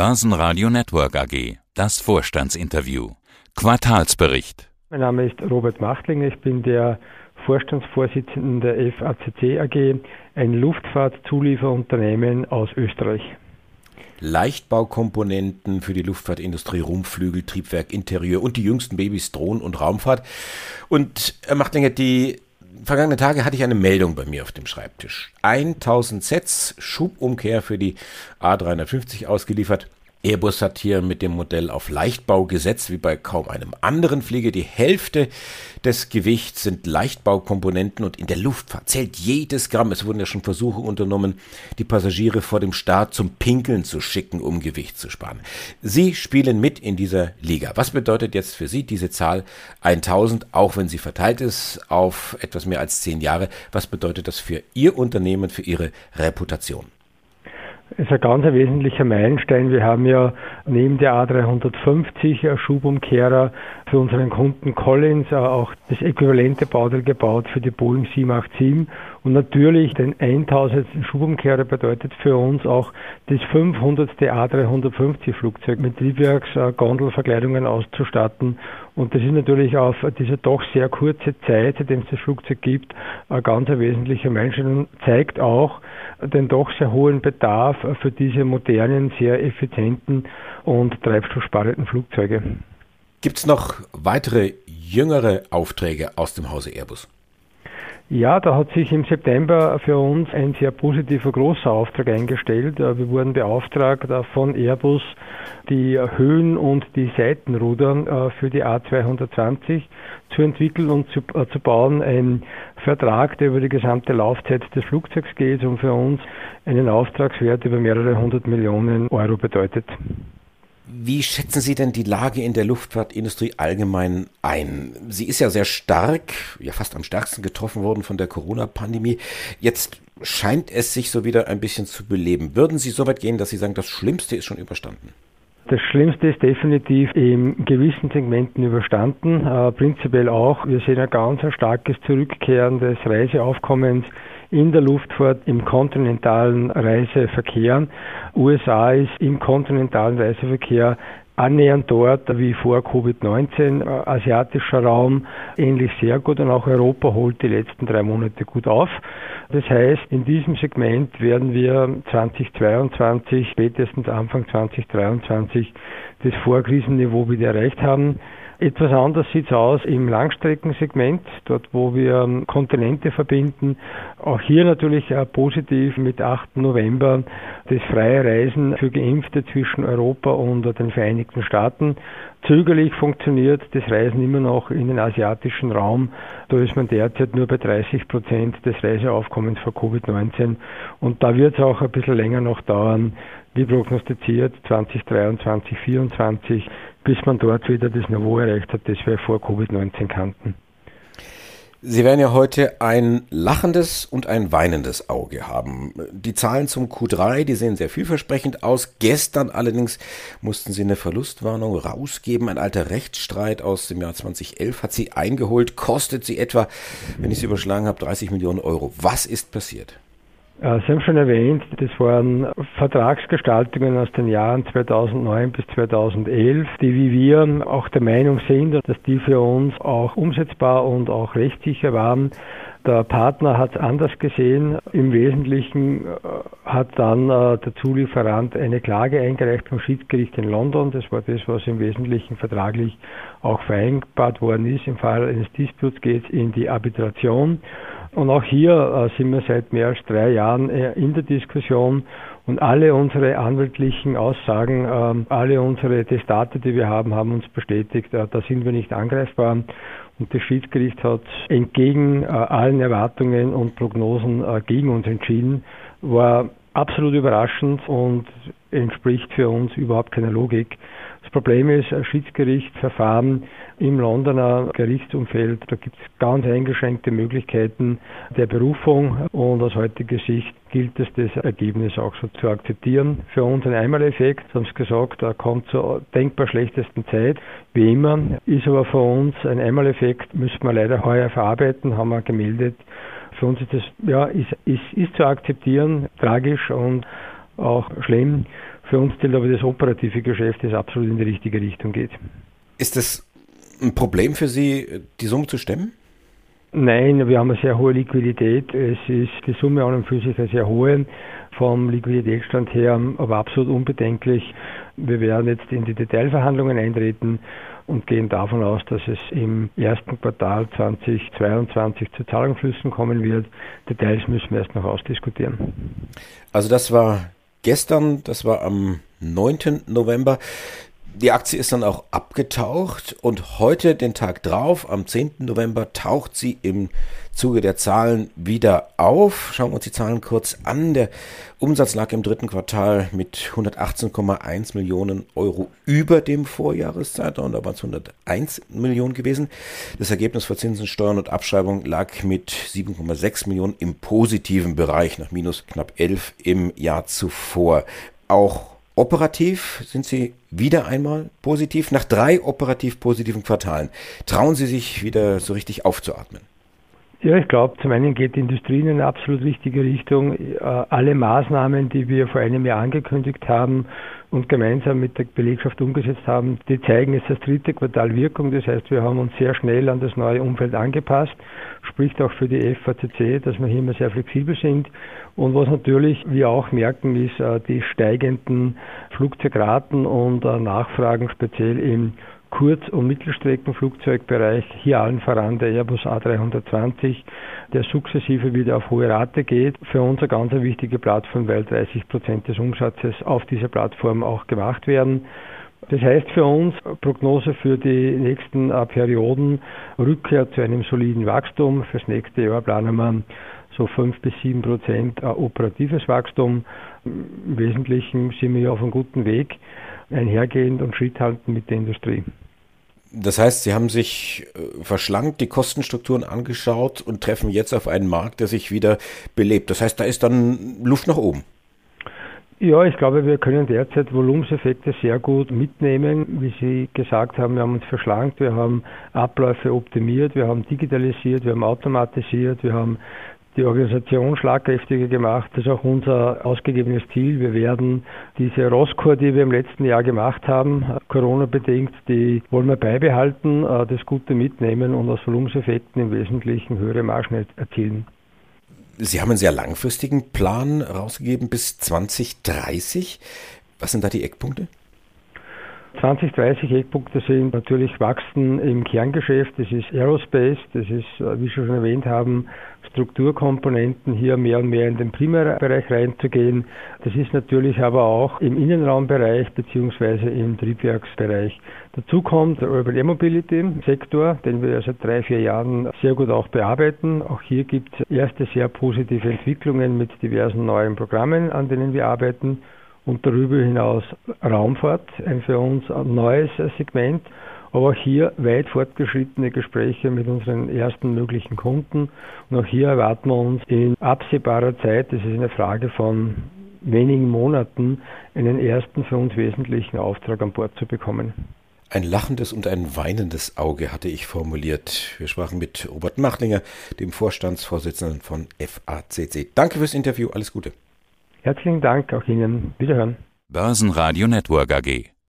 Börsenradio Network AG. Das Vorstandsinterview. Quartalsbericht. Mein Name ist Robert Machtling. Ich bin der Vorstandsvorsitzende der FACC AG, ein Luftfahrtzulieferunternehmen aus Österreich. Leichtbaukomponenten für die Luftfahrtindustrie, Rumpflügel, Triebwerk, Interieur und die jüngsten Babys Drohnen und Raumfahrt. Und Herr Machtlinger, die vergangenen Tage hatte ich eine Meldung bei mir auf dem Schreibtisch. 1000 Sets Schubumkehr für die A350 ausgeliefert. Airbus hat hier mit dem Modell auf Leichtbau gesetzt, wie bei kaum einem anderen Flieger. Die Hälfte des Gewichts sind Leichtbaukomponenten und in der Luftfahrt zählt jedes Gramm. Es wurden ja schon Versuche unternommen, die Passagiere vor dem Start zum Pinkeln zu schicken, um Gewicht zu sparen. Sie spielen mit in dieser Liga. Was bedeutet jetzt für Sie diese Zahl 1000, auch wenn sie verteilt ist auf etwas mehr als zehn Jahre? Was bedeutet das für Ihr Unternehmen, für Ihre Reputation? Ist ein ganz wesentlicher Meilenstein. Wir haben ja neben der A350 Schubumkehrer für unseren Kunden Collins auch das äquivalente Bauteil gebaut für die Boeing 787 und natürlich den 1000. Schubumkehrer bedeutet für uns auch das 500. A350 Flugzeug mit Triebwerksgondelverkleidungen auszustatten und das ist natürlich auf diese doch sehr kurze Zeit, seitdem es das Flugzeug gibt, ein ganz wesentlicher Meilenstein zeigt auch den doch sehr hohen Bedarf für diese modernen, sehr effizienten und treibstoffsparenden Flugzeuge. Gibt es noch weitere jüngere Aufträge aus dem Hause Airbus? Ja, da hat sich im September für uns ein sehr positiver großer Auftrag eingestellt. Äh, wir wurden beauftragt äh, von Airbus, die Höhen- und die Seitenruder äh, für die A220 zu entwickeln und zu, zu bauen. Ein Vertrag, der über die gesamte Laufzeit des Flugzeugs geht und für uns einen Auftragswert über mehrere hundert Millionen Euro bedeutet. Wie schätzen Sie denn die Lage in der Luftfahrtindustrie allgemein ein? Sie ist ja sehr stark, ja fast am stärksten getroffen worden von der Corona-Pandemie. Jetzt scheint es sich so wieder ein bisschen zu beleben. Würden Sie so weit gehen, dass Sie sagen, das Schlimmste ist schon überstanden? Das Schlimmste ist definitiv in gewissen Segmenten überstanden. Äh, prinzipiell auch. Wir sehen ein ganz starkes Zurückkehren des Reiseaufkommens in der Luftfahrt im kontinentalen Reiseverkehr. USA ist im kontinentalen Reiseverkehr annähernd dort wie vor Covid-19. Äh, asiatischer Raum ähnlich sehr gut und auch Europa holt die letzten drei Monate gut auf. Das heißt, in diesem Segment werden wir 2022, spätestens Anfang 2023 das Vorkrisenniveau wieder erreicht haben. Etwas anders sieht es aus im Langstreckensegment, dort wo wir ähm, Kontinente verbinden. Auch hier natürlich äh, positiv mit 8. November das freie Reisen für Geimpfte zwischen Europa und den Vereinigten Staaten. Zögerlich funktioniert das Reisen immer noch in den asiatischen Raum. Da ist man derzeit nur bei 30 Prozent des Reiseaufkommens vor Covid-19 und da wird es auch ein bisschen länger noch dauern, wie prognostiziert 2023, 2024 bis man dort wieder das Niveau erreicht hat, das wir vor Covid-19 kannten. Sie werden ja heute ein lachendes und ein weinendes Auge haben. Die Zahlen zum Q3, die sehen sehr vielversprechend aus. Gestern allerdings mussten Sie eine Verlustwarnung rausgeben. Ein alter Rechtsstreit aus dem Jahr 2011 hat Sie eingeholt, kostet Sie etwa, wenn ich es überschlagen habe, 30 Millionen Euro. Was ist passiert? Äh, Sie haben schon erwähnt, das waren Vertragsgestaltungen aus den Jahren 2009 bis 2011, die wie wir auch der Meinung sind, dass die für uns auch umsetzbar und auch rechtssicher waren. Der Partner hat es anders gesehen. Im Wesentlichen äh, hat dann äh, der Zulieferant eine Klage eingereicht vom Schiedsgericht in London. Das war das, was im Wesentlichen vertraglich auch vereinbart worden ist. Im Fall eines Disputes geht es in die Arbitration. Und auch hier äh, sind wir seit mehr als drei Jahren äh, in der Diskussion und alle unsere anwaltlichen Aussagen, äh, alle unsere Testate, die wir haben, haben uns bestätigt, äh, da sind wir nicht angreifbar. Und das Schiedsgericht hat entgegen allen Erwartungen und Prognosen gegen uns entschieden, war absolut überraschend und entspricht für uns überhaupt keiner Logik. Das Problem ist, ein Schiedsgerichtsverfahren im Londoner Gerichtsumfeld, da gibt es ganz eingeschränkte Möglichkeiten der Berufung und aus heutiger Sicht gilt es, das Ergebnis auch so zu akzeptieren. Für uns ein Einmaleffekt, haben es gesagt, er kommt zur denkbar schlechtesten Zeit, wie immer, ist aber für uns ein Einmaleffekt, müssen wir leider heuer verarbeiten, haben wir gemeldet. Für uns ist das, ja, ist, ist, ist zu akzeptieren, tragisch und auch schlimm. Für uns zählt aber das operative Geschäft, das absolut in die richtige Richtung geht. Ist es ein Problem für Sie, die Summe zu stemmen? Nein, wir haben eine sehr hohe Liquidität. Es ist die Summe an und für sich eine sehr hohe, vom Liquiditätsstand her aber absolut unbedenklich. Wir werden jetzt in die Detailverhandlungen eintreten und gehen davon aus, dass es im ersten Quartal 2022 zu Zahlungsflüssen kommen wird. Details müssen wir erst noch ausdiskutieren. Also das war gestern, das war am 9. November. Die Aktie ist dann auch abgetaucht und heute, den Tag drauf, am 10. November, taucht sie im Zuge der Zahlen wieder auf. Schauen wir uns die Zahlen kurz an. Der Umsatz lag im dritten Quartal mit 118,1 Millionen Euro über dem Vorjahreszeitraum. Da waren es 101 Millionen gewesen. Das Ergebnis vor Zinsen, Steuern und Abschreibung lag mit 7,6 Millionen im positiven Bereich nach minus knapp 11 im Jahr zuvor. Auch Operativ sind Sie wieder einmal positiv. Nach drei operativ positiven Quartalen trauen Sie sich wieder so richtig aufzuatmen. Ja, ich glaube, zum einen geht die Industrie in eine absolut richtige Richtung. Äh, alle Maßnahmen, die wir vor einem Jahr angekündigt haben und gemeinsam mit der Belegschaft umgesetzt haben, die zeigen jetzt das dritte Quartal Wirkung. Das heißt, wir haben uns sehr schnell an das neue Umfeld angepasst. Spricht auch für die FACC, dass wir hier immer sehr flexibel sind. Und was natürlich wir auch merken, ist äh, die steigenden Flugzeugraten und äh, Nachfragen speziell im Kurz- und Mittelstreckenflugzeugbereich, hier allen voran der Airbus A320, der sukzessive wieder auf hohe Rate geht. Für uns eine ganz wichtige Plattform, weil 30 Prozent des Umsatzes auf dieser Plattform auch gemacht werden. Das heißt für uns Prognose für die nächsten äh, Perioden Rückkehr zu einem soliden Wachstum. Fürs nächste Jahr planen wir so 5 bis 7 Prozent operatives Wachstum. Im Wesentlichen sind wir ja auf einem guten Weg einhergehend und Schritt halten mit der Industrie. Das heißt, Sie haben sich äh, verschlankt, die Kostenstrukturen angeschaut und treffen jetzt auf einen Markt, der sich wieder belebt. Das heißt, da ist dann Luft nach oben. Ja, ich glaube, wir können derzeit Volumenseffekte sehr gut mitnehmen. Wie Sie gesagt haben, wir haben uns verschlankt, wir haben Abläufe optimiert, wir haben digitalisiert, wir haben automatisiert, wir haben die Organisation schlagkräftiger gemacht. Das ist auch unser ausgegebenes Ziel. Wir werden diese Rosskur, die wir im letzten Jahr gemacht haben, Corona-bedingt, die wollen wir beibehalten, äh, das Gute mitnehmen und aus Volumenseffekten im Wesentlichen höhere Margen erzielen. Sie haben einen sehr langfristigen Plan rausgegeben bis 2030. Was sind da die Eckpunkte? 20, 30 Eckpunkte sind natürlich Wachsen im Kerngeschäft, das ist Aerospace, das ist, äh, wie Sie schon erwähnt haben, Strukturkomponenten hier mehr und mehr in den Primärbereich reinzugehen. Das ist natürlich aber auch im Innenraumbereich beziehungsweise im Triebwerksbereich. Dazu kommt der Urban Air Mobility Sektor, den wir seit drei, vier Jahren sehr gut auch bearbeiten. Auch hier gibt es erste sehr positive Entwicklungen mit diversen neuen Programmen, an denen wir arbeiten und darüber hinaus Raumfahrt, ein für uns neues Segment, aber auch hier weit fortgeschrittene Gespräche mit unseren ersten möglichen Kunden. Und auch hier erwarten wir uns in absehbarer Zeit, das ist eine Frage von wenigen Monaten, einen ersten für uns wesentlichen Auftrag an Bord zu bekommen. Ein lachendes und ein weinendes Auge hatte ich formuliert. Wir sprachen mit Robert Machlinger, dem Vorstandsvorsitzenden von FACC. Danke fürs Interview, alles Gute. Herzlichen Dank auch Ihnen. Wiederhören. Börsenradio Network AG.